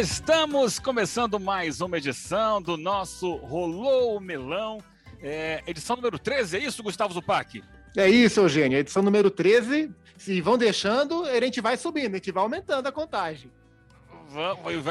Estamos começando mais uma edição do nosso Rolou o Melão, é, edição número 13, é isso, Gustavo Zupac? É isso, Eugênio, edição número 13. Se vão deixando, a gente vai subindo, a gente vai aumentando a contagem.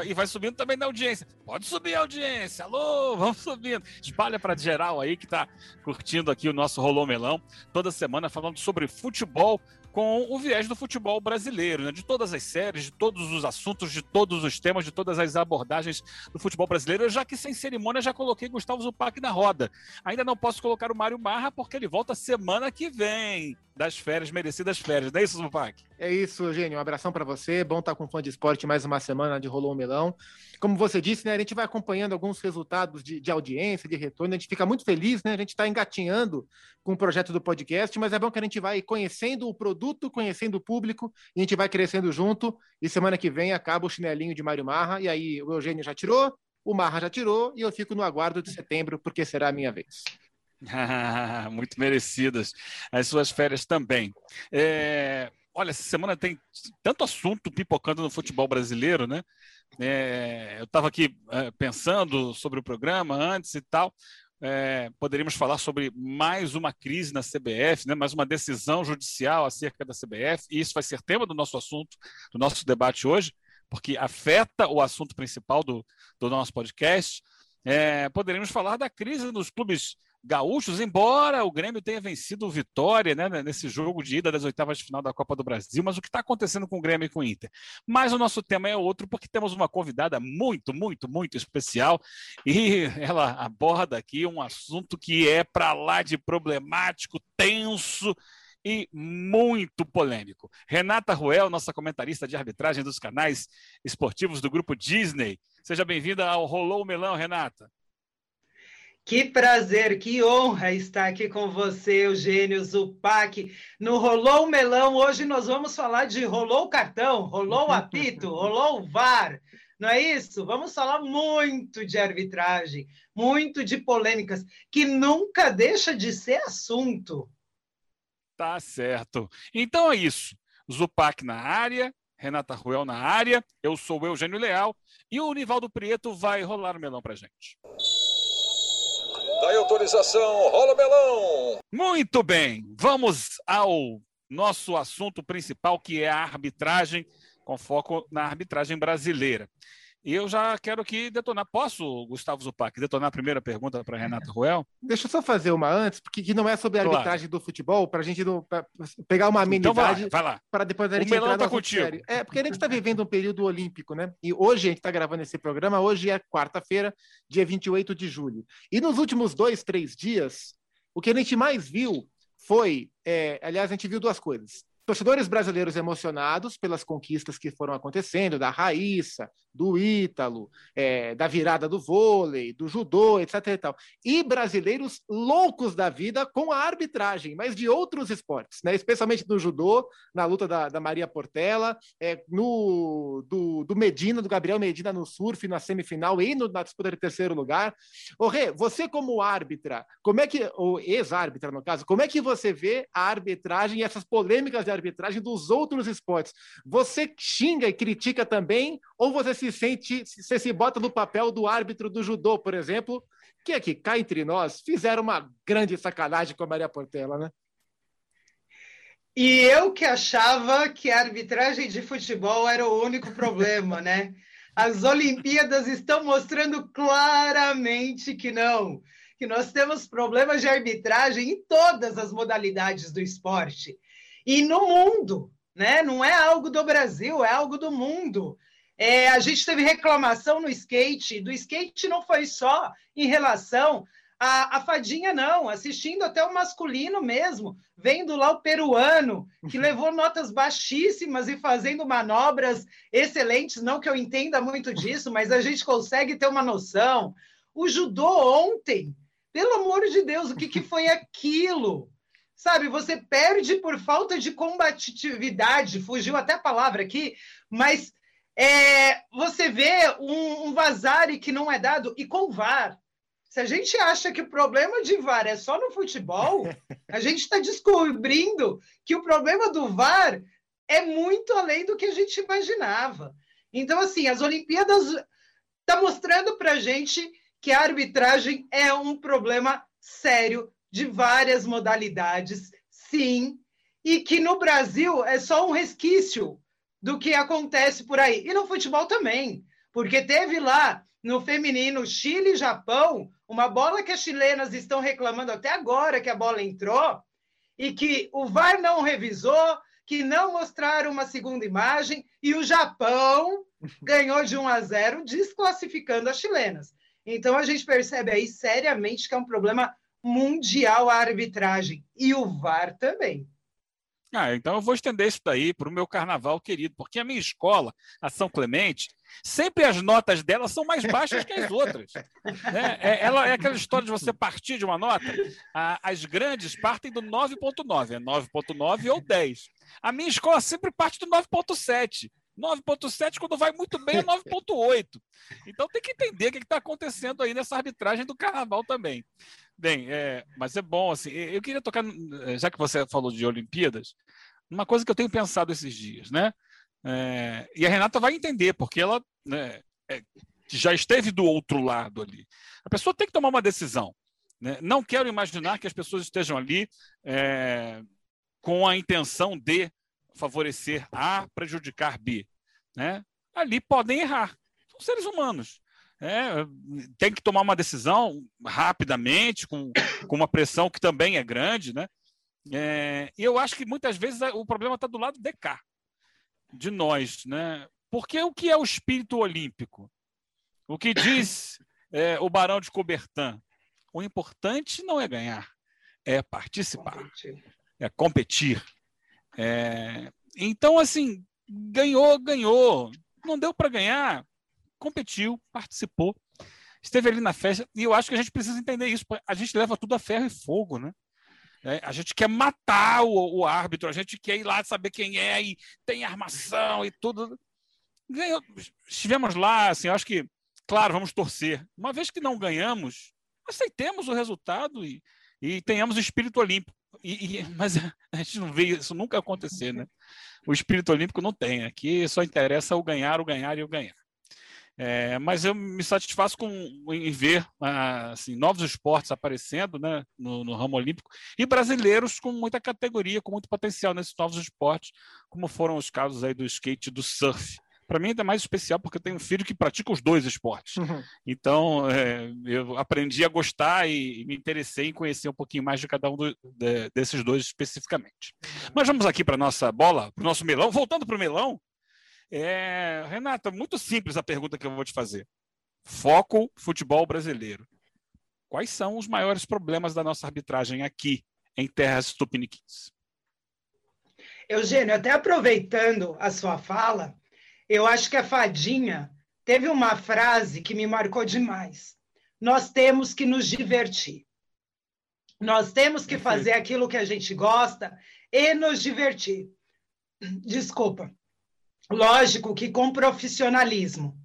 E vai subindo também na audiência. Pode subir a audiência. Alô, vamos subindo. Espalha para geral aí que está curtindo aqui o nosso Rolô Melão. Toda semana falando sobre futebol com o viés do futebol brasileiro, né? de todas as séries, de todos os assuntos, de todos os temas, de todas as abordagens do futebol brasileiro. Já que sem cerimônia já coloquei Gustavo Zupac na roda. Ainda não posso colocar o Mário Marra porque ele volta semana que vem das férias, merecidas férias. Não é isso, Zupac? É isso, Eugênio. Um abração para você. Bom estar com fã de esporte mais uma semana de Rolou o Melão. Como você disse, né, a gente vai acompanhando alguns resultados de, de audiência, de retorno. A gente fica muito feliz, né? A gente está engatinhando com o projeto do podcast, mas é bom que a gente vai conhecendo o produto, conhecendo o público, e a gente vai crescendo junto. E semana que vem acaba o chinelinho de Mário Marra, e aí o Eugênio já tirou, o Marra já tirou, e eu fico no aguardo de setembro, porque será a minha vez. muito merecidas as suas férias também. É, olha, essa semana tem tanto assunto pipocando no futebol brasileiro, né? É, eu estava aqui é, pensando sobre o programa antes e tal. É, poderíamos falar sobre mais uma crise na CBF, né, mais uma decisão judicial acerca da CBF, e isso vai ser tema do nosso assunto, do nosso debate hoje, porque afeta o assunto principal do, do nosso podcast. É, poderíamos falar da crise nos clubes gaúchos, embora o Grêmio tenha vencido o Vitória né, nesse jogo de ida das oitavas de final da Copa do Brasil, mas o que está acontecendo com o Grêmio e com o Inter? Mas o nosso tema é outro, porque temos uma convidada muito, muito, muito especial e ela aborda aqui um assunto que é para lá de problemático, tenso e muito polêmico. Renata Ruel, nossa comentarista de arbitragem dos canais esportivos do grupo Disney. Seja bem-vinda ao Rolou o Melão, Renata. Que prazer, que honra estar aqui com você, Eugênio Zupac. No Rolou Melão, hoje nós vamos falar de rolou cartão, rolou apito, rolou VAR. Não é isso? Vamos falar muito de arbitragem, muito de polêmicas, que nunca deixa de ser assunto. Tá certo. Então é isso. Zupac na área, Renata Ruel na área, eu sou o Eugênio Leal e o Nivaldo Prieto vai rolar o melão pra gente. Daí autorização, rola melão. Muito bem, vamos ao nosso assunto principal, que é a arbitragem, com foco na arbitragem brasileira. E eu já quero aqui detonar. Posso, Gustavo Zupac, detonar a primeira pergunta para Renata Ruel? Deixa eu só fazer uma antes, porque não é sobre a arbitragem claro. do futebol, para a gente não, pegar uma amenidade então para depois a gente o entrar tá contigo. Sério. É, porque a gente está vivendo um período olímpico, né? E hoje a gente está gravando esse programa, hoje é quarta-feira, dia 28 de julho. E nos últimos dois, três dias, o que a gente mais viu foi, é, aliás, a gente viu duas coisas torcedores brasileiros emocionados pelas conquistas que foram acontecendo, da Raíssa, do Ítalo, é, da virada do vôlei, do judô, etc. E, tal. e brasileiros loucos da vida com a arbitragem, mas de outros esportes, né? especialmente no judô, na luta da, da Maria Portela, é, no, do, Medina, do Gabriel Medina no surf, na semifinal e no, na disputa de terceiro lugar. Ô, Rê, você como árbitra, como é que, ou ex-árbitra no caso, como é que você vê a arbitragem e essas polêmicas de arbitragem dos outros esportes? Você xinga e critica também, ou você se sente, você se bota no papel do árbitro do judô, por exemplo, que aqui, cá entre nós, fizeram uma grande sacanagem com a Maria Portela, né? E eu que achava que a arbitragem de futebol era o único problema, né? As Olimpíadas estão mostrando claramente que não, que nós temos problemas de arbitragem em todas as modalidades do esporte e no mundo, né? Não é algo do Brasil, é algo do mundo. É, a gente teve reclamação no skate, do skate não foi só em relação à, à fadinha, não, assistindo até o masculino mesmo, vendo lá o peruano, que levou notas baixíssimas e fazendo manobras excelentes, não que eu entenda muito disso, mas a gente consegue ter uma noção. O judô ontem, pelo amor de Deus, o que, que foi aquilo? Sabe, você perde por falta de combatividade, fugiu até a palavra aqui, mas é, você vê um, um vazare que não é dado, e com VAR. Se a gente acha que o problema de VAR é só no futebol, a gente está descobrindo que o problema do VAR é muito além do que a gente imaginava. Então, assim, as Olimpíadas está mostrando para a gente que a arbitragem é um problema sério de várias modalidades, sim, e que no Brasil é só um resquício do que acontece por aí. E no futebol também, porque teve lá no feminino Chile e Japão, uma bola que as chilenas estão reclamando até agora que a bola entrou e que o VAR não revisou, que não mostraram uma segunda imagem e o Japão ganhou de 1 a 0, desclassificando as chilenas. Então a gente percebe aí seriamente que é um problema mundial a arbitragem e o VAR também. Ah, então eu vou estender isso daí para o meu carnaval querido, porque a minha escola, a São Clemente, sempre as notas dela são mais baixas que as outras. Né? É, ela, é aquela história de você partir de uma nota, a, as grandes partem do 9,9, é 9,9 ou 10. A minha escola sempre parte do 9,7. 9,7, quando vai muito bem, é 9,8. Então tem que entender o que está acontecendo aí nessa arbitragem do carnaval também. Bem, é, mas é bom, assim, eu queria tocar, já que você falou de Olimpíadas, uma coisa que eu tenho pensado esses dias, né? É, e a Renata vai entender, porque ela né, é, já esteve do outro lado ali. A pessoa tem que tomar uma decisão. Né? Não quero imaginar que as pessoas estejam ali é, com a intenção de favorecer A, prejudicar B. Né? Ali podem errar. São seres humanos. É, tem que tomar uma decisão rapidamente, com, com uma pressão que também é grande, né? É, e eu acho que muitas vezes o problema está do lado de cá, de nós, né? Porque o que é o espírito olímpico? O que diz é, o Barão de Cobertan? O importante não é ganhar, é participar, competir. é competir. É... Então, assim, ganhou, ganhou. Não deu para ganhar, competiu, participou, esteve ali na festa, e eu acho que a gente precisa entender isso. A gente leva tudo a ferro e fogo, né? É, a gente quer matar o, o, árbitro, a gente quer ir lá saber quem é e tem armação e tudo. Ganhou, estivemos lá, assim, eu acho que, claro, vamos torcer. Uma vez que não ganhamos, aceitemos o resultado e, e tenhamos espírito olímpico. E, e, mas a gente não vê isso nunca acontecer, né? O espírito olímpico não tem. Aqui só interessa o ganhar, o ganhar e o ganhar. É, mas eu me satisfaço com, em ver ah, assim, novos esportes aparecendo né, no, no, ramo olímpico e brasileiros com muita categoria, com muito potencial nesses novos esportes, como foram os casos aí do skate e do surf. Para mim ainda é mais especial porque eu tenho um filho que pratica os dois esportes. Uhum. Então é, eu aprendi a gostar e, e, me interessei em conhecer um pouquinho mais de cada um do, de, desses dois especificamente. Mas vamos aqui para nossa bola, para o nosso melão. Voltando para o melão, é, Renata, muito simples a pergunta que eu vou te fazer. Foco futebol brasileiro. Quais são os maiores problemas da nossa arbitragem aqui em terras tupiniquins? Eugênio, até aproveitando a sua fala, eu acho que a Fadinha teve uma frase que me marcou demais. Nós temos que nos divertir. Nós temos que fazer aquilo que a gente gosta e nos divertir. Desculpa. Lógico que com profissionalismo.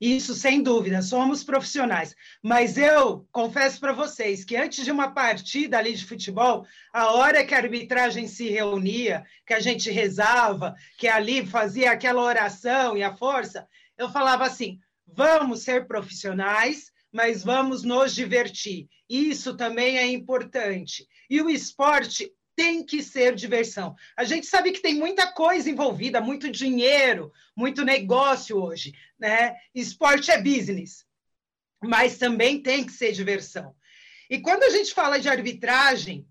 Isso, sem dúvida, somos profissionais. Mas eu confesso para vocês que antes de uma partida ali de futebol, a hora que a arbitragem se reunia, que a gente rezava, que ali fazia aquela oração e a força, eu falava assim: vamos ser profissionais, mas vamos nos divertir. Isso também é importante. E o esporte tem que ser diversão. A gente sabe que tem muita coisa envolvida, muito dinheiro, muito negócio hoje, né? Esporte é business, mas também tem que ser diversão. E quando a gente fala de arbitragem,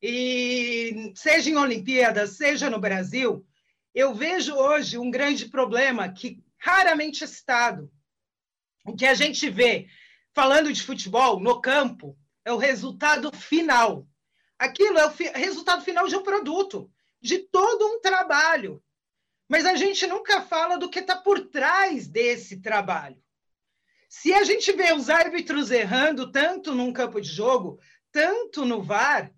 e seja em Olimpíadas, seja no Brasil, eu vejo hoje um grande problema que raramente é citado. O que a gente vê falando de futebol no campo é o resultado final. Aquilo é o resultado final de um produto, de todo um trabalho. Mas a gente nunca fala do que está por trás desse trabalho. Se a gente vê os árbitros errando tanto num campo de jogo, tanto no VAR,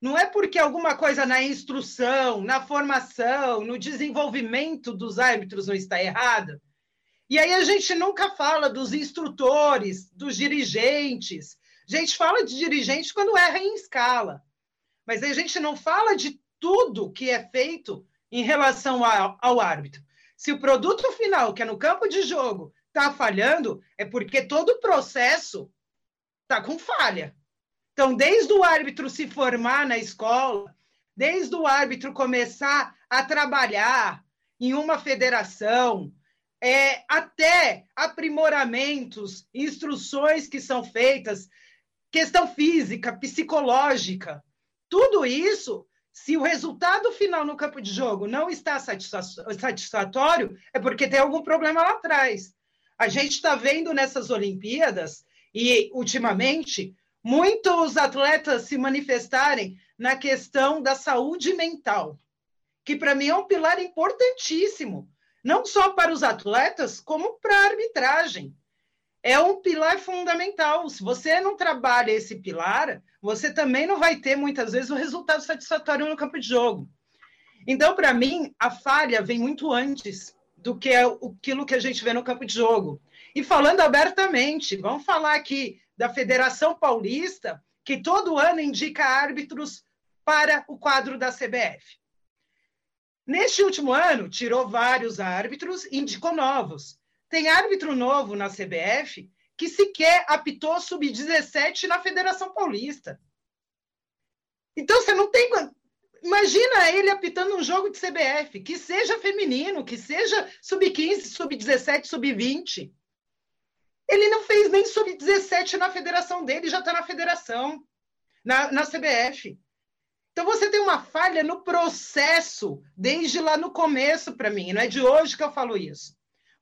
não é porque alguma coisa na instrução, na formação, no desenvolvimento dos árbitros não está errada. E aí a gente nunca fala dos instrutores, dos dirigentes. A gente fala de dirigentes quando erra em escala mas a gente não fala de tudo que é feito em relação ao, ao árbitro. Se o produto final, que é no campo de jogo, está falhando, é porque todo o processo está com falha. Então, desde o árbitro se formar na escola, desde o árbitro começar a trabalhar em uma federação, é, até aprimoramentos, instruções que são feitas, questão física, psicológica, tudo isso, se o resultado final no campo de jogo não está satisfatório, é porque tem algum problema lá atrás. A gente está vendo nessas Olimpíadas, e ultimamente, muitos atletas se manifestarem na questão da saúde mental, que para mim é um pilar importantíssimo, não só para os atletas, como para a arbitragem. É um pilar fundamental. Se você não trabalha esse pilar, você também não vai ter muitas vezes o um resultado satisfatório no campo de jogo. Então, para mim, a falha vem muito antes do que aquilo que a gente vê no campo de jogo. E falando abertamente, vamos falar aqui da Federação Paulista, que todo ano indica árbitros para o quadro da CBF. Neste último ano, tirou vários árbitros e indicou novos. Tem árbitro novo na CBF que sequer apitou sub-17 na Federação Paulista. Então, você não tem. Imagina ele apitando um jogo de CBF, que seja feminino, que seja sub-15, sub-17, sub-20. Ele não fez nem sub-17 na federação dele, já está na federação, na, na CBF. Então você tem uma falha no processo, desde lá no começo para mim, não é de hoje que eu falo isso.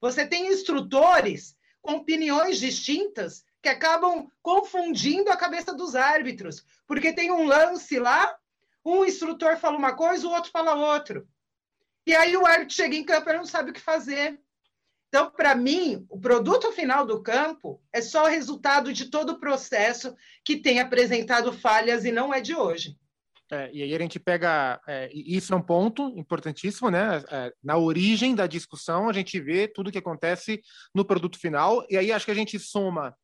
Você tem instrutores com opiniões distintas que acabam confundindo a cabeça dos árbitros, porque tem um lance lá, um instrutor fala uma coisa, o outro fala outro. E aí o árbitro chega em campo e não sabe o que fazer. Então, para mim, o produto final do campo é só resultado de todo o processo que tem apresentado falhas e não é de hoje. É, e aí a gente pega, é, isso é um ponto importantíssimo, né? É, na origem da discussão, a gente vê tudo que acontece no produto final, e aí acho que a gente soma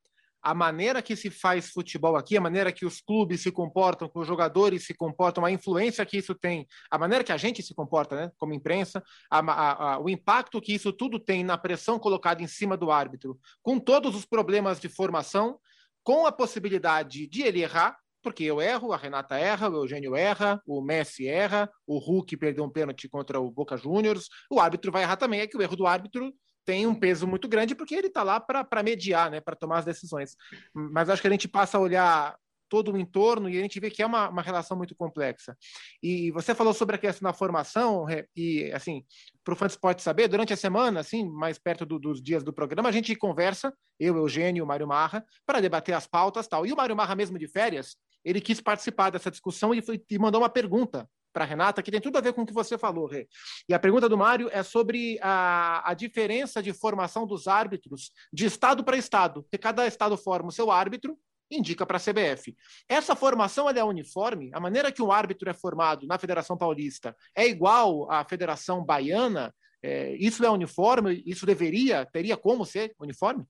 a maneira que se faz futebol aqui, a maneira que os clubes se comportam, que os jogadores se comportam, a influência que isso tem, a maneira que a gente se comporta, né, como imprensa, a, a, a, o impacto que isso tudo tem na pressão colocada em cima do árbitro, com todos os problemas de formação, com a possibilidade de ele errar, porque eu erro, a Renata erra, o Eugênio erra, o Messi erra, o Hulk perdeu um pênalti contra o Boca Juniors, o árbitro vai errar também, é que o erro do árbitro tem um peso muito grande porque ele está lá para mediar, né, para tomar as decisões. Mas acho que a gente passa a olhar todo o entorno e a gente vê que é uma, uma relação muito complexa. E você falou sobre a questão da formação, e assim, para o Fã pode saber, durante a semana, assim, mais perto do, dos dias do programa, a gente conversa, eu, Eugênio, o Mário Marra, para debater as pautas tal. E o Mário Marra, mesmo de férias, ele quis participar dessa discussão e, foi, e mandou uma pergunta para Renata, que tem tudo a ver com o que você falou, Rê. E a pergunta do Mário é sobre a, a diferença de formação dos árbitros de estado para estado, porque cada estado forma o seu árbitro, indica para a CBF. Essa formação é uniforme? A maneira que um árbitro é formado na Federação Paulista é igual à Federação Baiana? É, isso é uniforme? Isso deveria, teria como ser uniforme?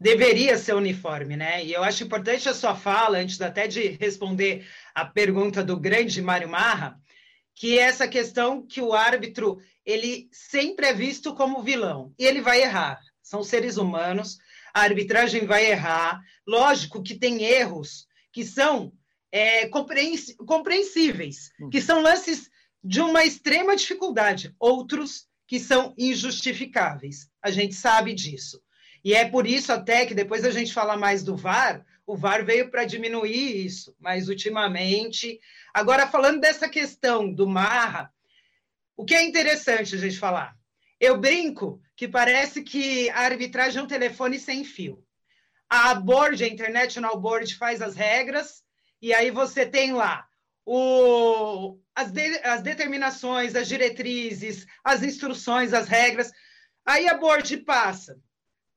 Deveria ser uniforme, né? E eu acho importante a sua fala, antes até de responder a pergunta do grande Mário Marra, que é essa questão que o árbitro ele sempre é visto como vilão e ele vai errar. São seres humanos, a arbitragem vai errar. Lógico que tem erros que são é, compreensíveis, hum. que são lances de uma extrema dificuldade, outros que são injustificáveis. A gente sabe disso. E é por isso até que depois a gente fala mais do VAR, o VAR veio para diminuir isso, mas ultimamente. Agora, falando dessa questão do Marra, o que é interessante a gente falar? Eu brinco que parece que a arbitragem é um telefone sem fio. A board, a International Board, faz as regras, e aí você tem lá o, as, de, as determinações, as diretrizes, as instruções, as regras. Aí a board passa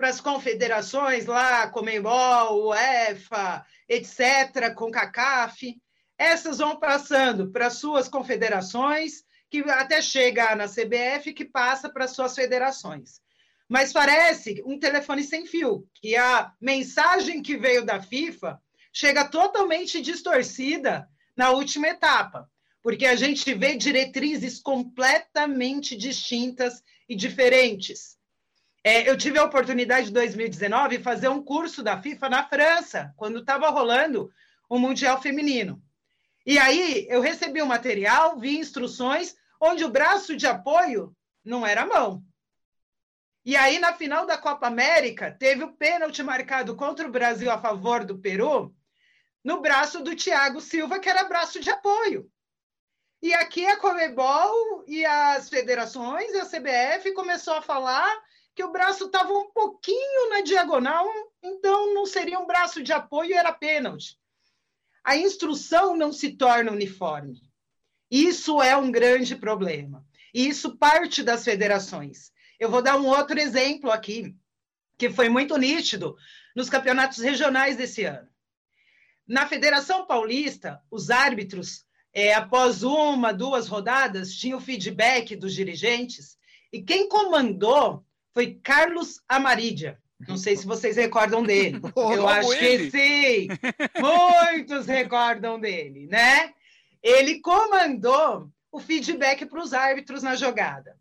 para as confederações lá, Comembol, UEFA, etc., com CACAF, essas vão passando para suas confederações, que até chega na CBF, que passa para suas federações. Mas parece um telefone sem fio, que a mensagem que veio da FIFA chega totalmente distorcida na última etapa. porque a gente vê diretrizes completamente distintas e diferentes. É, eu tive a oportunidade em 2019 de fazer um curso da FIFA na França, quando estava rolando o Mundial Feminino. E aí eu recebi o um material, vi instruções, onde o braço de apoio não era a mão. E aí, na final da Copa América, teve o pênalti marcado contra o Brasil a favor do Peru, no braço do Thiago Silva, que era braço de apoio. E aqui a Comebol e as federações e a CBF começou a falar que o braço estava um pouquinho na diagonal, então não seria um braço de apoio, era pênalti. A instrução não se torna uniforme. Isso é um grande problema. E isso parte das federações. Eu vou dar um outro exemplo aqui, que foi muito nítido nos campeonatos regionais desse ano. Na Federação Paulista, os árbitros, é, após uma, duas rodadas, tinham feedback dos dirigentes, e quem comandou foi Carlos Amarídia. Não sei se vocês recordam dele. Eu acho ele. que sim. Muitos recordam dele, né? Ele comandou o feedback para os árbitros na jogada.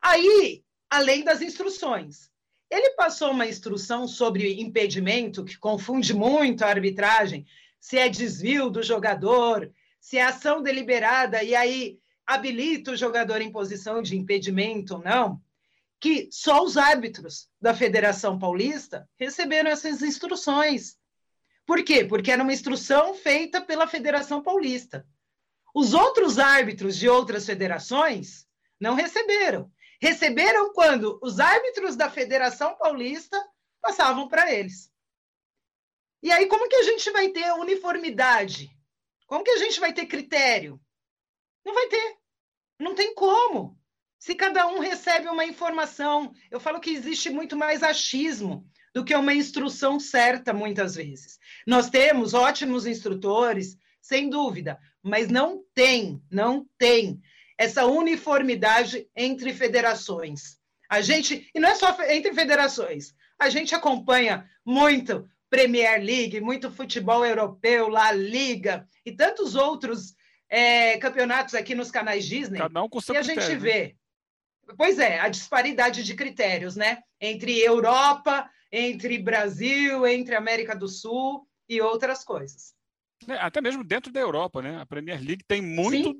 Aí, além das instruções, ele passou uma instrução sobre impedimento, que confunde muito a arbitragem, se é desvio do jogador, se é ação deliberada, e aí habilita o jogador em posição de impedimento ou não que só os árbitros da Federação Paulista receberam essas instruções. Por quê? Porque era uma instrução feita pela Federação Paulista. Os outros árbitros de outras federações não receberam. Receberam quando os árbitros da Federação Paulista passavam para eles. E aí, como que a gente vai ter uniformidade? Como que a gente vai ter critério? Não vai ter. Não tem como se cada um recebe uma informação. Eu falo que existe muito mais achismo do que uma instrução certa, muitas vezes. Nós temos ótimos instrutores, sem dúvida, mas não tem, não tem essa uniformidade entre federações. A gente, e não é só entre federações, a gente acompanha muito Premier League, muito futebol europeu, La Liga e tantos outros é, campeonatos aqui nos canais Disney. Cada um com seu e a gente né? vê Pois é, a disparidade de critérios, né? Entre Europa, entre Brasil, entre América do Sul e outras coisas. É, até mesmo dentro da Europa, né? A Premier League tem muito,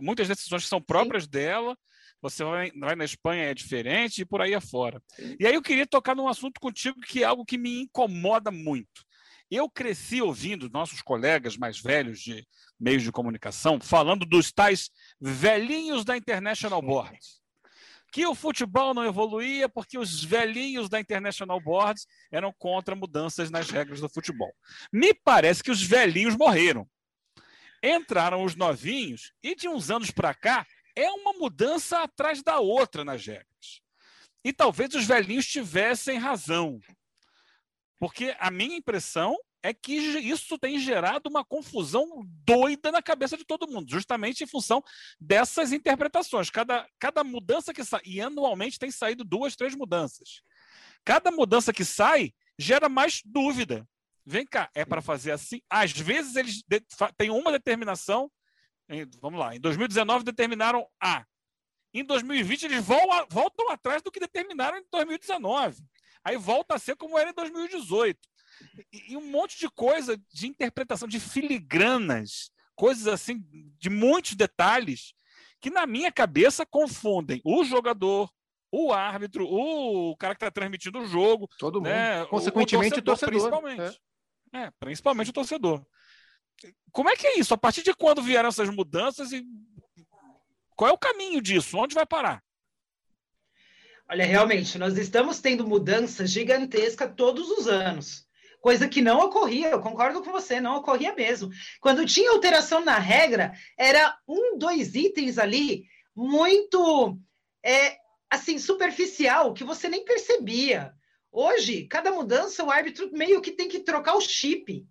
muitas decisões que são próprias Sim. dela. Você vai, vai, na Espanha é diferente e por aí afora. Sim. E aí eu queria tocar num assunto contigo que é algo que me incomoda muito. Eu cresci ouvindo nossos colegas mais velhos de meios de comunicação falando dos tais velhinhos da International Board que o futebol não evoluía porque os velhinhos da International Board eram contra mudanças nas regras do futebol. Me parece que os velhinhos morreram. Entraram os novinhos e de uns anos para cá é uma mudança atrás da outra nas regras. E talvez os velhinhos tivessem razão. Porque a minha impressão é que isso tem gerado uma confusão doida na cabeça de todo mundo, justamente em função dessas interpretações. Cada, cada mudança que sai, e anualmente tem saído duas, três mudanças. Cada mudança que sai gera mais dúvida. Vem cá, é para fazer assim? Às vezes eles têm uma determinação, em, vamos lá, em 2019 determinaram A. Em 2020 eles voltam, voltam atrás do que determinaram em 2019. Aí volta a ser como era em 2018 e, um monte de coisa de interpretação, de filigranas, coisas assim, de muitos detalhes, que na minha cabeça confundem o jogador, o árbitro, o cara que está transmitindo o jogo. Todo né? mundo. Consequentemente, o torcedor, o torcedor principalmente. É. é. principalmente o torcedor. Como é que é isso? A partir de quando vieram essas mudanças e qual é o caminho disso? Onde vai parar? Olha, realmente, nós estamos tendo mudanças gigantescas todos os anos coisa que não ocorria, eu concordo com você, não ocorria mesmo. Quando tinha alteração na regra, era um, dois itens ali muito é, assim superficial que você nem percebia. Hoje, cada mudança, o árbitro meio que tem que trocar o chip,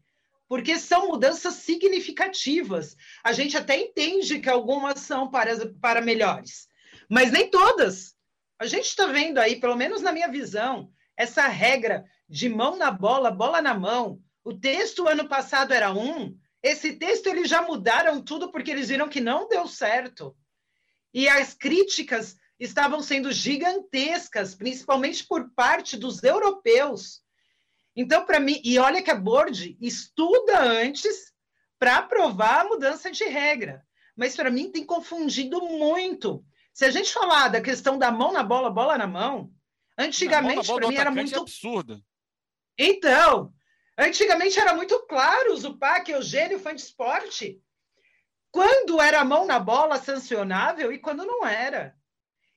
porque são mudanças significativas. A gente até entende que algumas são para, para melhores, mas nem todas. A gente está vendo aí, pelo menos na minha visão, essa regra de mão na bola, bola na mão. O texto ano passado era um, Esse texto eles já mudaram tudo porque eles viram que não deu certo. E as críticas estavam sendo gigantescas, principalmente por parte dos europeus. Então, para mim, e olha que a board estuda antes para aprovar a mudança de regra. Mas para mim tem confundido muito. Se a gente falar da questão da mão na bola, bola na mão, antigamente para mim era muito é absurda. Então, antigamente era muito claro o Zupac, Eugênio, fã de esporte, quando era mão na bola sancionável e quando não era.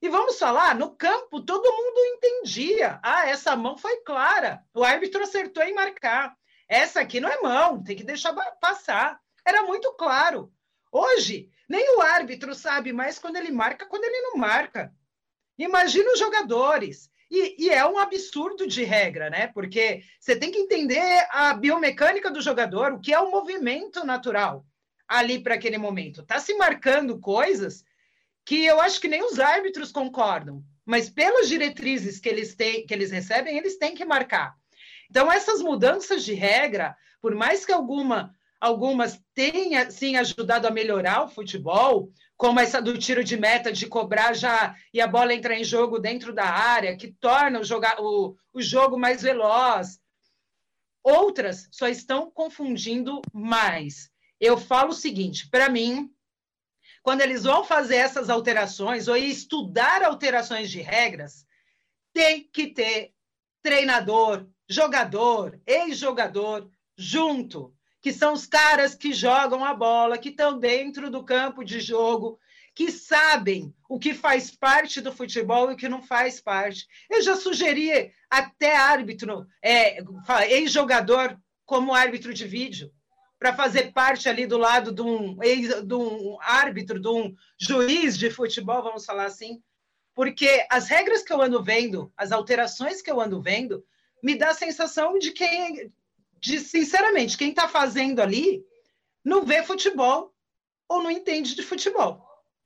E vamos falar, no campo todo mundo entendia. Ah, essa mão foi clara. O árbitro acertou em marcar. Essa aqui não é mão, tem que deixar passar. Era muito claro. Hoje, nem o árbitro sabe mais quando ele marca, quando ele não marca. Imagina os jogadores. E, e, é um absurdo de regra, né? Porque você tem que entender a biomecânica do jogador, o que é o movimento natural ali para aquele momento. Está se marcando coisas que eu acho que nem os árbitros concordam, mas pelas diretrizes que eles têm, que eles recebem, eles têm que marcar. Então essas mudanças de regra, por mais que alguma algumas tenha sim ajudado a melhorar o futebol, como essa do tiro de meta de cobrar já e a bola entrar em jogo dentro da área, que torna o, joga, o, o jogo mais veloz. Outras só estão confundindo mais. Eu falo o seguinte: para mim, quando eles vão fazer essas alterações ou estudar alterações de regras, tem que ter treinador, jogador, ex-jogador junto, que são os caras que jogam a bola, que estão dentro do campo de jogo, que sabem o que faz parte do futebol e o que não faz parte. Eu já sugeri até árbitro, é, ex-jogador, como árbitro de vídeo para fazer parte ali do lado de um, de um árbitro, de um juiz de futebol, vamos falar assim, porque as regras que eu ando vendo, as alterações que eu ando vendo, me dá a sensação de quem, de sinceramente, quem está fazendo ali não vê futebol ou não entende de futebol.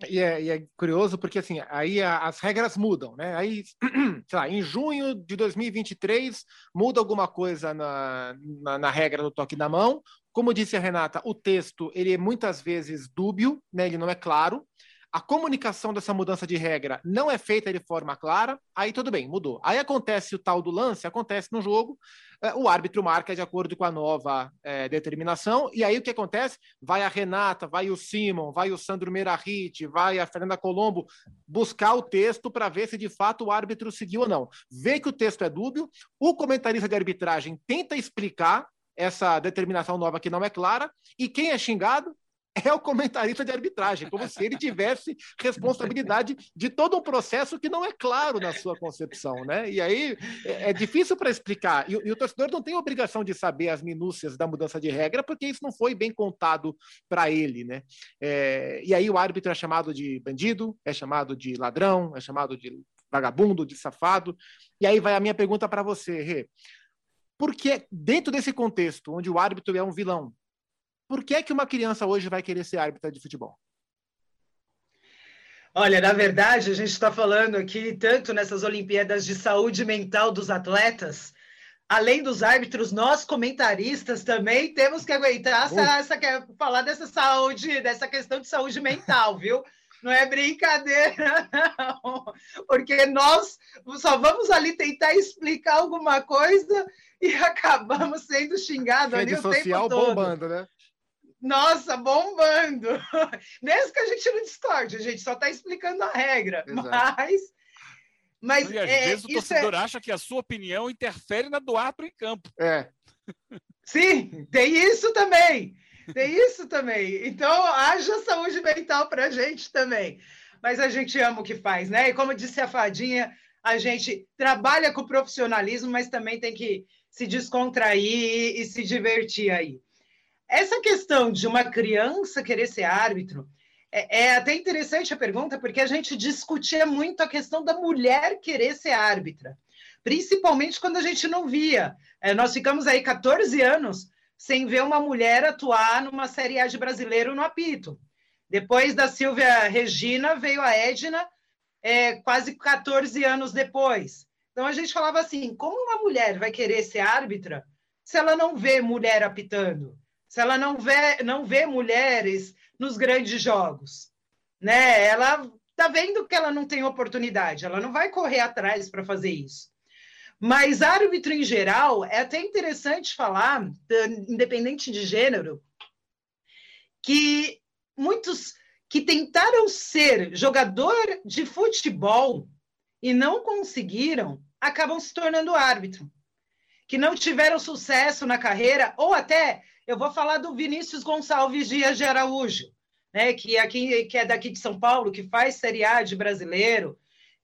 E é, e é, curioso porque assim, aí a, as regras mudam, né? Aí, sei lá, em junho de 2023 muda alguma coisa na, na, na, regra do toque na mão. Como disse a Renata, o texto ele é muitas vezes dúbio, né? Ele não é claro a comunicação dessa mudança de regra não é feita de forma clara, aí tudo bem, mudou. Aí acontece o tal do lance, acontece no jogo, o árbitro marca de acordo com a nova é, determinação, e aí o que acontece? Vai a Renata, vai o Simon, vai o Sandro Merahit, vai a Fernanda Colombo buscar o texto para ver se de fato o árbitro seguiu ou não. Vê que o texto é dúbio, o comentarista de arbitragem tenta explicar essa determinação nova que não é clara, e quem é xingado? É o comentarista de arbitragem, como se ele tivesse responsabilidade de todo um processo que não é claro na sua concepção, né? E aí é, é difícil para explicar. E, e, o torcedor não tem obrigação de saber as minúcias da mudança de regra, porque isso não foi bem contado para ele, né? É, e aí o árbitro é chamado de bandido, é chamado de ladrão, é chamado de vagabundo, de safado. E aí vai a minha pergunta para você, Rê. Porque dentro desse contexto, onde o árbitro é um vilão, por que, é que uma criança hoje vai querer ser árbitra de futebol? Olha, na verdade, a gente está falando aqui tanto nessas Olimpíadas de saúde mental dos atletas, além dos árbitros, nós comentaristas também temos que aguentar essa, essa, falar dessa saúde, dessa questão de saúde mental, viu? Não é brincadeira, não. Porque nós só vamos ali tentar explicar alguma coisa e acabamos sendo xingados ali o tempo todo. bombando, né? Nossa, bombando! Mesmo que a gente não discorde, a gente só está explicando a regra. Exato. Mas. Mas e às é, vezes o torcedor é... acha que a sua opinião interfere na do árbitro em campo. É. Sim, tem isso também. Tem isso também. Então, haja saúde mental para a gente também. Mas a gente ama o que faz, né? E como disse a Fadinha, a gente trabalha com profissionalismo, mas também tem que se descontrair e se divertir aí. Essa questão de uma criança querer ser árbitro é, é, até interessante a pergunta, porque a gente discutia muito a questão da mulher querer ser árbitra, principalmente quando a gente não via. É, nós ficamos aí 14 anos sem ver uma mulher atuar numa Série A de brasileiro no apito. Depois da Silvia Regina, veio a Edna, é, quase 14 anos depois. Então a gente falava assim: como uma mulher vai querer ser árbitra se ela não vê mulher apitando? Se ela não vê, não vê mulheres nos grandes jogos, né? Ela tá vendo que ela não tem oportunidade, ela não vai correr atrás para fazer isso. Mas árbitro em geral, é até interessante falar, independente de gênero, que muitos que tentaram ser jogador de futebol e não conseguiram, acabam se tornando árbitro. Que não tiveram sucesso na carreira, ou até, eu vou falar do Vinícius Gonçalves Dias de Araújo, né, que, é aqui, que é daqui de São Paulo, que faz Série A de brasileiro,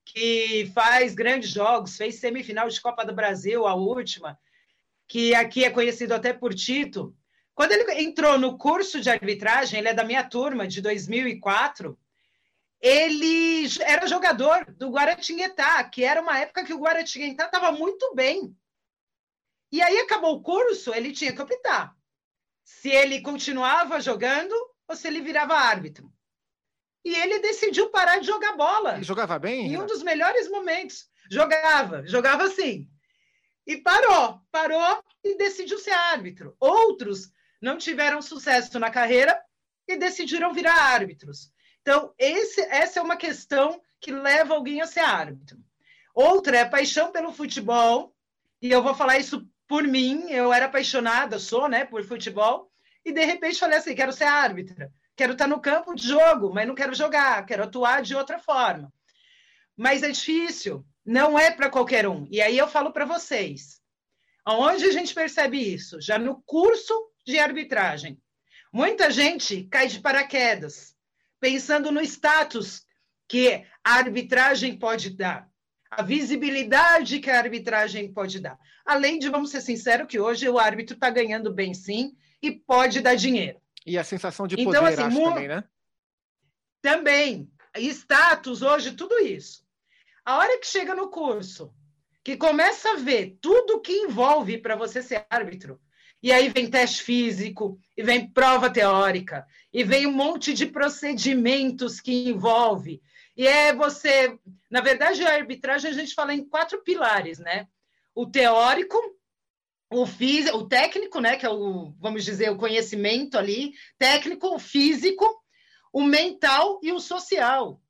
que faz grandes jogos, fez semifinal de Copa do Brasil, a última, que aqui é conhecido até por Tito, quando ele entrou no curso de arbitragem, ele é da minha turma, de 2004, ele era jogador do Guaratinguetá, que era uma época que o Guaratinguetá estava muito bem. E aí acabou o curso, ele tinha que optar se ele continuava jogando ou se ele virava árbitro. E ele decidiu parar de jogar bola. Ele jogava bem? Em um dos melhores momentos. Jogava, jogava assim. E parou, parou e decidiu ser árbitro. Outros não tiveram sucesso na carreira e decidiram virar árbitros. Então, esse, essa é uma questão que leva alguém a ser árbitro. Outra é paixão pelo futebol, e eu vou falar isso por mim, eu era apaixonada, sou, né, por futebol, e de repente falei assim, quero ser árbitra, quero estar no campo de jogo, mas não quero jogar, quero atuar de outra forma. Mas é difícil, não é para qualquer um. E aí eu falo para vocês, aonde a gente percebe isso? Já no curso de arbitragem. Muita gente cai de paraquedas, pensando no status que a arbitragem pode dar, a visibilidade que a arbitragem pode dar. Além de, vamos ser sinceros, que hoje o árbitro está ganhando bem sim e pode dar dinheiro. E a sensação de então, poder, assim, também, né? Também. Status hoje, tudo isso. A hora que chega no curso, que começa a ver tudo que envolve para você ser árbitro, e aí vem teste físico, e vem prova teórica, e vem um monte de procedimentos que envolve. E é você. Na verdade, a arbitragem a gente fala em quatro pilares, né? O teórico, o físico, o técnico, né? Que é o, vamos dizer, o conhecimento ali, técnico, o físico, o mental e o social.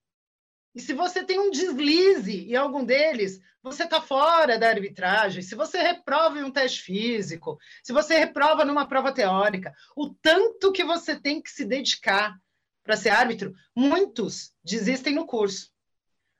E se você tem um deslize em algum deles, você está fora da arbitragem. Se você reprova em um teste físico, se você reprova numa prova teórica, o tanto que você tem que se dedicar para ser árbitro, muitos desistem no curso.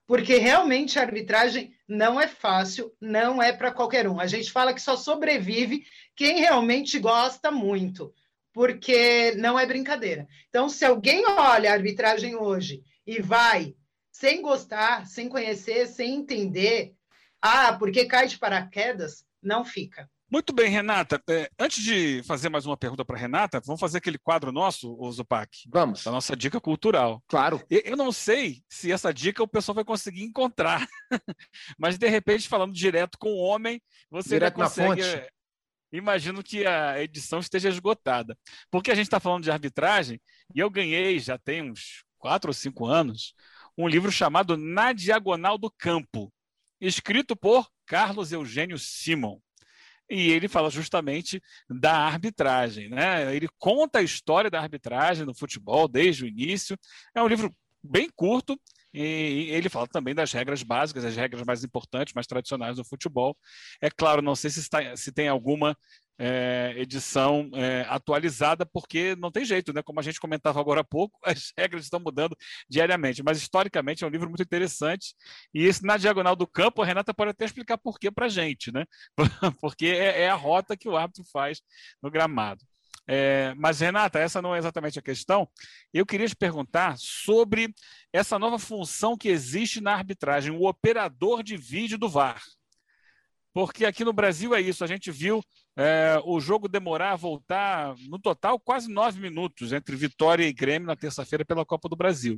Porque realmente a arbitragem não é fácil, não é para qualquer um. A gente fala que só sobrevive quem realmente gosta muito, porque não é brincadeira. Então, se alguém olha a arbitragem hoje e vai sem gostar, sem conhecer, sem entender, ah, porque cai de paraquedas, não fica. Muito bem, Renata. É, antes de fazer mais uma pergunta para Renata, vamos fazer aquele quadro nosso, o Zupac. Vamos. A nossa dica cultural. Claro. Eu não sei se essa dica o pessoal vai conseguir encontrar, mas de repente, falando direto com o homem, você direto consegue. Na fonte. É, imagino que a edição esteja esgotada. Porque a gente está falando de arbitragem e eu ganhei, já tem uns quatro ou cinco anos, um livro chamado Na Diagonal do Campo, escrito por Carlos Eugênio Simon. E ele fala justamente da arbitragem. Né? Ele conta a história da arbitragem no futebol desde o início. É um livro bem curto, e ele fala também das regras básicas, as regras mais importantes, mais tradicionais do futebol. É claro, não sei se, está, se tem alguma é, edição é, atualizada, porque não tem jeito, né? Como a gente comentava agora há pouco, as regras estão mudando diariamente. Mas historicamente é um livro muito interessante. E esse na diagonal do campo, a Renata pode até explicar por que para a gente, né? porque é, é, a rota que o árbitro faz no gramado. É, mas, Renata, essa não é exatamente a questão. Eu queria te perguntar sobre essa nova função que existe na arbitragem, o operador de vídeo do VAR. Porque aqui no Brasil é isso, a gente viu é, o jogo demorar a voltar, no total, quase nove minutos entre Vitória e Grêmio na terça-feira pela Copa do Brasil.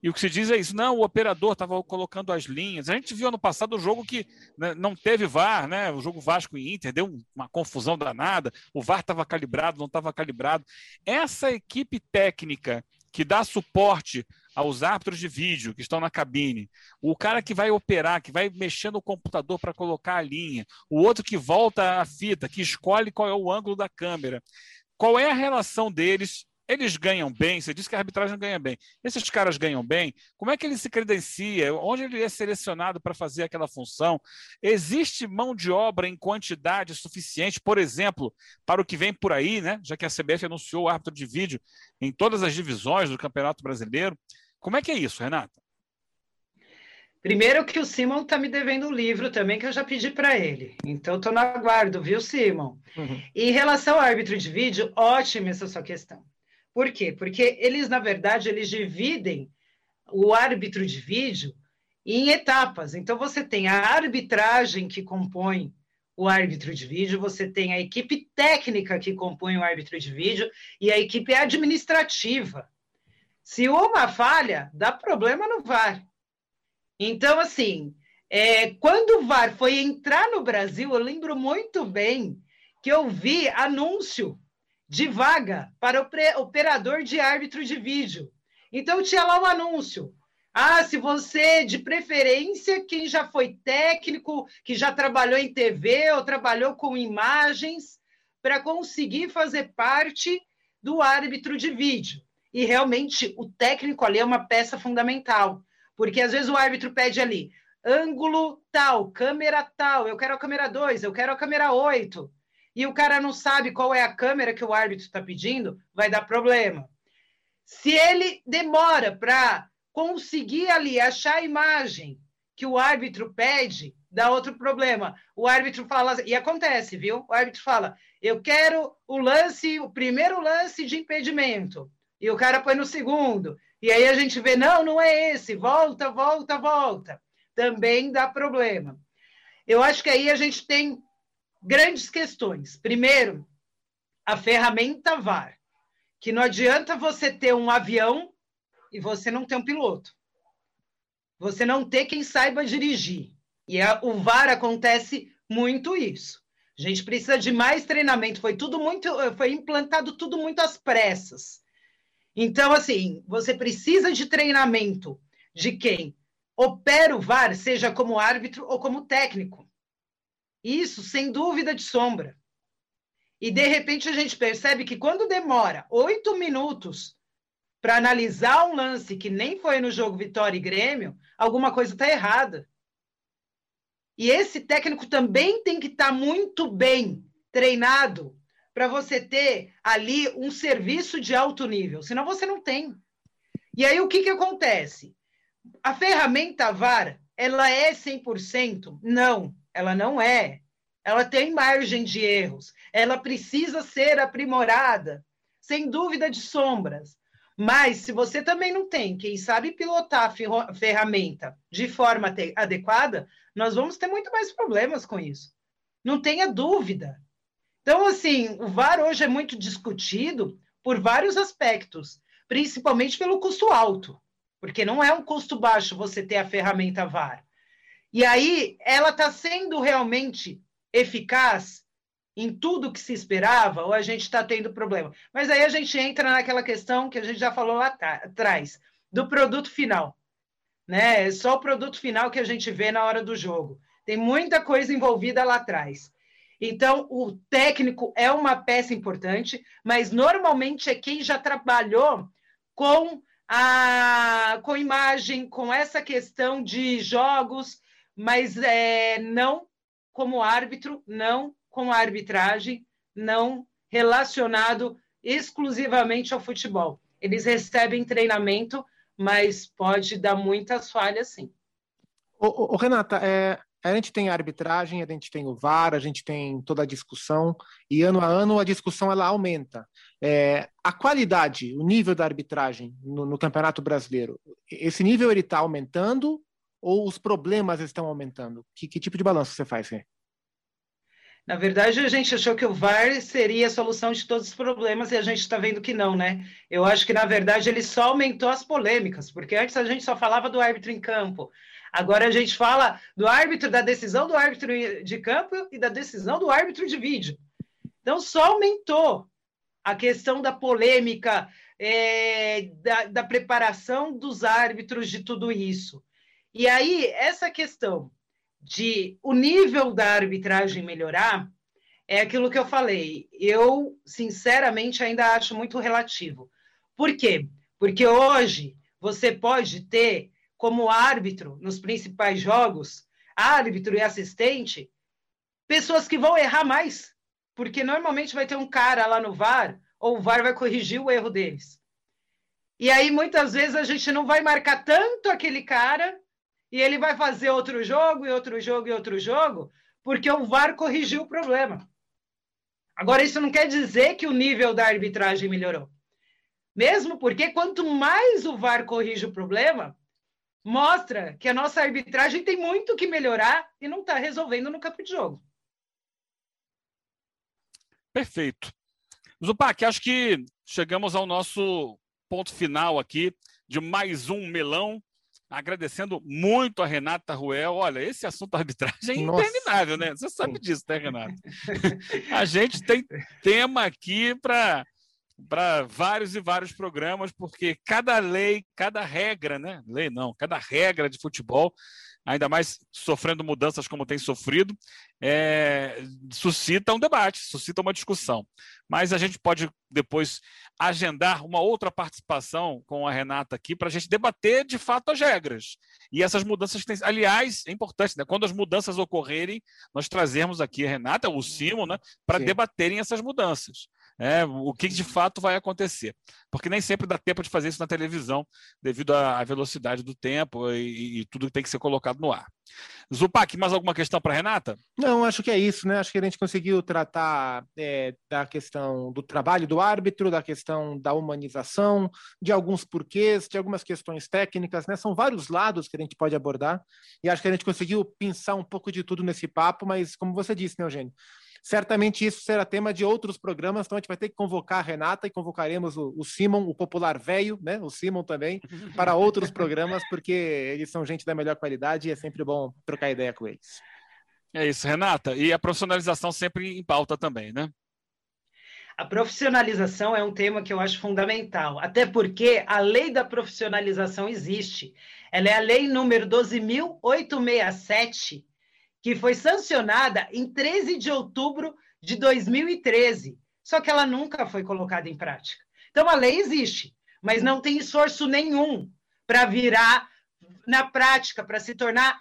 E o que se diz é isso, não, o operador estava colocando as linhas. A gente viu ano passado o jogo que né, não teve VAR, né? O jogo Vasco e Inter deu uma confusão danada. O VAR estava calibrado, não estava calibrado. Essa equipe técnica que dá suporte aos árbitros de vídeo que estão na cabine, o cara que vai operar, que vai mexer no computador para colocar a linha, o outro que volta a fita, que escolhe qual é o ângulo da câmera. Qual é a relação deles eles ganham bem, você disse que a arbitragem ganha bem. Esses caras ganham bem, como é que ele se credencia? Onde ele é selecionado para fazer aquela função? Existe mão de obra em quantidade suficiente, por exemplo, para o que vem por aí, né? Já que a CBF anunciou o árbitro de vídeo em todas as divisões do Campeonato Brasileiro. Como é que é isso, Renata? Primeiro que o Simon está me devendo um livro também que eu já pedi para ele. Então estou no aguardo, viu, Simon? Uhum. Em relação ao árbitro de vídeo, ótima essa sua questão. Por quê? Porque eles, na verdade, eles dividem o árbitro de vídeo em etapas. Então, você tem a arbitragem que compõe o árbitro de vídeo, você tem a equipe técnica que compõe o árbitro de vídeo e a equipe administrativa. Se uma falha, dá problema no VAR. Então, assim, é, quando o VAR foi entrar no Brasil, eu lembro muito bem que eu vi anúncio de vaga para o operador de árbitro de vídeo. Então tinha lá um anúncio. Ah, se você, de preferência, quem já foi técnico, que já trabalhou em TV ou trabalhou com imagens, para conseguir fazer parte do árbitro de vídeo. E realmente o técnico ali é uma peça fundamental, porque às vezes o árbitro pede ali ângulo tal, câmera tal, eu quero a câmera 2, eu quero a câmera 8 e o cara não sabe qual é a câmera que o árbitro está pedindo, vai dar problema. Se ele demora para conseguir ali achar a imagem que o árbitro pede, dá outro problema. O árbitro fala, e acontece, viu? O árbitro fala: eu quero o lance, o primeiro lance de impedimento. E o cara põe no segundo. E aí a gente vê, não, não é esse, volta, volta, volta. Também dá problema. Eu acho que aí a gente tem grandes questões. Primeiro, a ferramenta VAR, que não adianta você ter um avião e você não ter um piloto. Você não ter quem saiba dirigir. E a, o VAR acontece muito isso. A gente precisa de mais treinamento. Foi tudo muito, foi implantado tudo muito às pressas. Então, assim, você precisa de treinamento de quem opera o VAR, seja como árbitro ou como técnico. Isso, sem dúvida de sombra. E, de repente, a gente percebe que quando demora oito minutos para analisar um lance que nem foi no jogo Vitória e Grêmio, alguma coisa está errada. E esse técnico também tem que estar tá muito bem treinado para você ter ali um serviço de alto nível, senão você não tem. E aí o que, que acontece? A ferramenta VAR, ela é 100%? Não ela não é. Ela tem margem de erros. Ela precisa ser aprimorada, sem dúvida de sombras. Mas se você também não tem quem sabe pilotar a ferramenta de forma adequada, nós vamos ter muito mais problemas com isso. Não tenha dúvida. Então, assim, o VAR hoje é muito discutido por vários aspectos, principalmente pelo custo alto, porque não é um custo baixo você ter a ferramenta VAR. E aí ela está sendo realmente eficaz em tudo que se esperava ou a gente está tendo problema? Mas aí a gente entra naquela questão que a gente já falou lá atrás, do produto final. Né? É só o produto final que a gente vê na hora do jogo. Tem muita coisa envolvida lá atrás. Então, o técnico é uma peça importante, mas normalmente é quem já trabalhou com a com imagem, com essa questão de jogos, mas é, não como árbitro, não com arbitragem, não relacionado exclusivamente ao futebol. Eles recebem treinamento, mas pode dar muitas falhas, sim. Ô, ô, Renata, é, a gente tem a arbitragem, a gente tem o VAR, a gente tem toda a discussão, e ano a ano a discussão ela aumenta. É, a qualidade, o nível da arbitragem no, no Campeonato Brasileiro, esse nível ele está aumentando ou os problemas estão aumentando? Que, que tipo de balanço você faz, Rê? Na verdade, a gente achou que o VAR seria a solução de todos os problemas e a gente está vendo que não, né? Eu acho que, na verdade, ele só aumentou as polêmicas, porque antes a gente só falava do árbitro em campo. Agora a gente fala do árbitro, da decisão do árbitro de campo e da decisão do árbitro de vídeo. Então, só aumentou a questão da polêmica, é, da, da preparação dos árbitros de tudo isso. E aí, essa questão de o nível da arbitragem melhorar, é aquilo que eu falei. Eu, sinceramente, ainda acho muito relativo. Por quê? Porque hoje você pode ter como árbitro nos principais jogos, árbitro e assistente, pessoas que vão errar mais. Porque normalmente vai ter um cara lá no VAR, ou o VAR vai corrigir o erro deles. E aí, muitas vezes, a gente não vai marcar tanto aquele cara, e ele vai fazer outro jogo, e outro jogo, e outro jogo, porque o VAR corrigiu o problema. Agora, isso não quer dizer que o nível da arbitragem melhorou. Mesmo porque quanto mais o VAR corrige o problema, mostra que a nossa arbitragem tem muito que melhorar e não está resolvendo no campo de jogo. Perfeito. Zupac, acho que chegamos ao nosso ponto final aqui de mais um melão. Agradecendo muito a Renata Ruel. Olha, esse assunto da arbitragem é Nossa. interminável, né? Você sabe disso, né, Renata? a gente tem tema aqui para para vários e vários programas, porque cada lei, cada regra, né? Lei não, cada regra de futebol, ainda mais sofrendo mudanças como tem sofrido, é, suscita um debate, suscita uma discussão. Mas a gente pode depois agendar uma outra participação com a Renata aqui para a gente debater de fato as regras. E essas mudanças têm. Aliás, é importante, né? Quando as mudanças ocorrerem, nós trazemos aqui a Renata, o Simon, né, para debaterem essas mudanças é, o que de fato vai acontecer. Porque nem sempre dá tempo de fazer isso na televisão, devido à velocidade do tempo e, e tudo tem que ser colocado no ar. Zupac, mais alguma questão para Renata? Não, acho que é isso, né? Acho que a gente conseguiu tratar é, da questão do trabalho do árbitro, da questão da humanização, de alguns porquês, de algumas questões técnicas, né? São vários lados que a gente pode abordar e acho que a gente conseguiu pensar um pouco de tudo nesse papo, mas como você disse, né, Eugênio? Certamente isso será tema de outros programas, então a gente vai ter que convocar a Renata e convocaremos o, o Simon, o popular velho, né? O Simon também, para outros programas, porque eles são gente da melhor qualidade e é sempre bom trocar ideia com eles. É isso, Renata. E a profissionalização sempre em pauta também, né? A profissionalização é um tema que eu acho fundamental, até porque a lei da profissionalização existe. Ela é a lei número 12.867, que foi sancionada em 13 de outubro de 2013, só que ela nunca foi colocada em prática. Então a lei existe, mas não tem esforço nenhum para virar na prática, para se tornar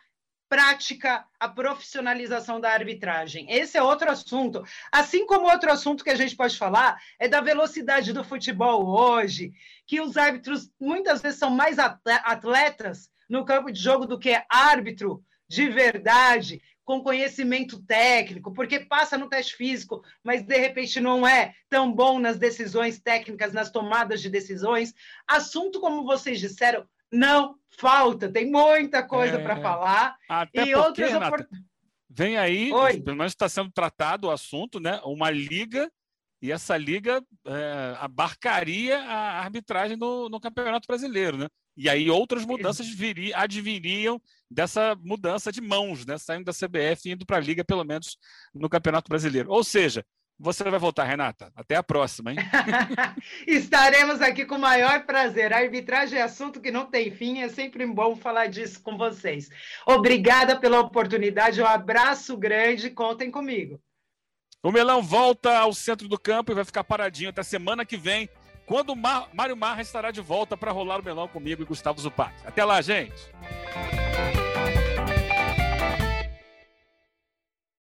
prática a profissionalização da arbitragem. Esse é outro assunto. Assim como outro assunto que a gente pode falar é da velocidade do futebol hoje, que os árbitros muitas vezes são mais atletas no campo de jogo do que árbitro de verdade, com conhecimento técnico, porque passa no teste físico, mas de repente não é tão bom nas decisões técnicas, nas tomadas de decisões. Assunto, como vocês disseram, não falta, tem muita coisa é, para falar. Até e porque, outras Renata, Vem aí, Oi. pelo menos está sendo tratado o assunto, né? Uma liga, e essa liga é, abarcaria a arbitragem no, no Campeonato Brasileiro, né? E aí outras mudanças viriam, adviriam dessa mudança de mãos, né? Saindo da CBF e indo para a Liga, pelo menos no Campeonato Brasileiro. Ou seja, você vai voltar, Renata. Até a próxima, hein? Estaremos aqui com o maior prazer. A arbitragem é assunto que não tem fim, é sempre bom falar disso com vocês. Obrigada pela oportunidade, um abraço grande, contem comigo. O Melão volta ao centro do campo e vai ficar paradinho até semana que vem quando o Mário Marra estará de volta para rolar o melão comigo e Gustavo Zupac. Até lá, gente!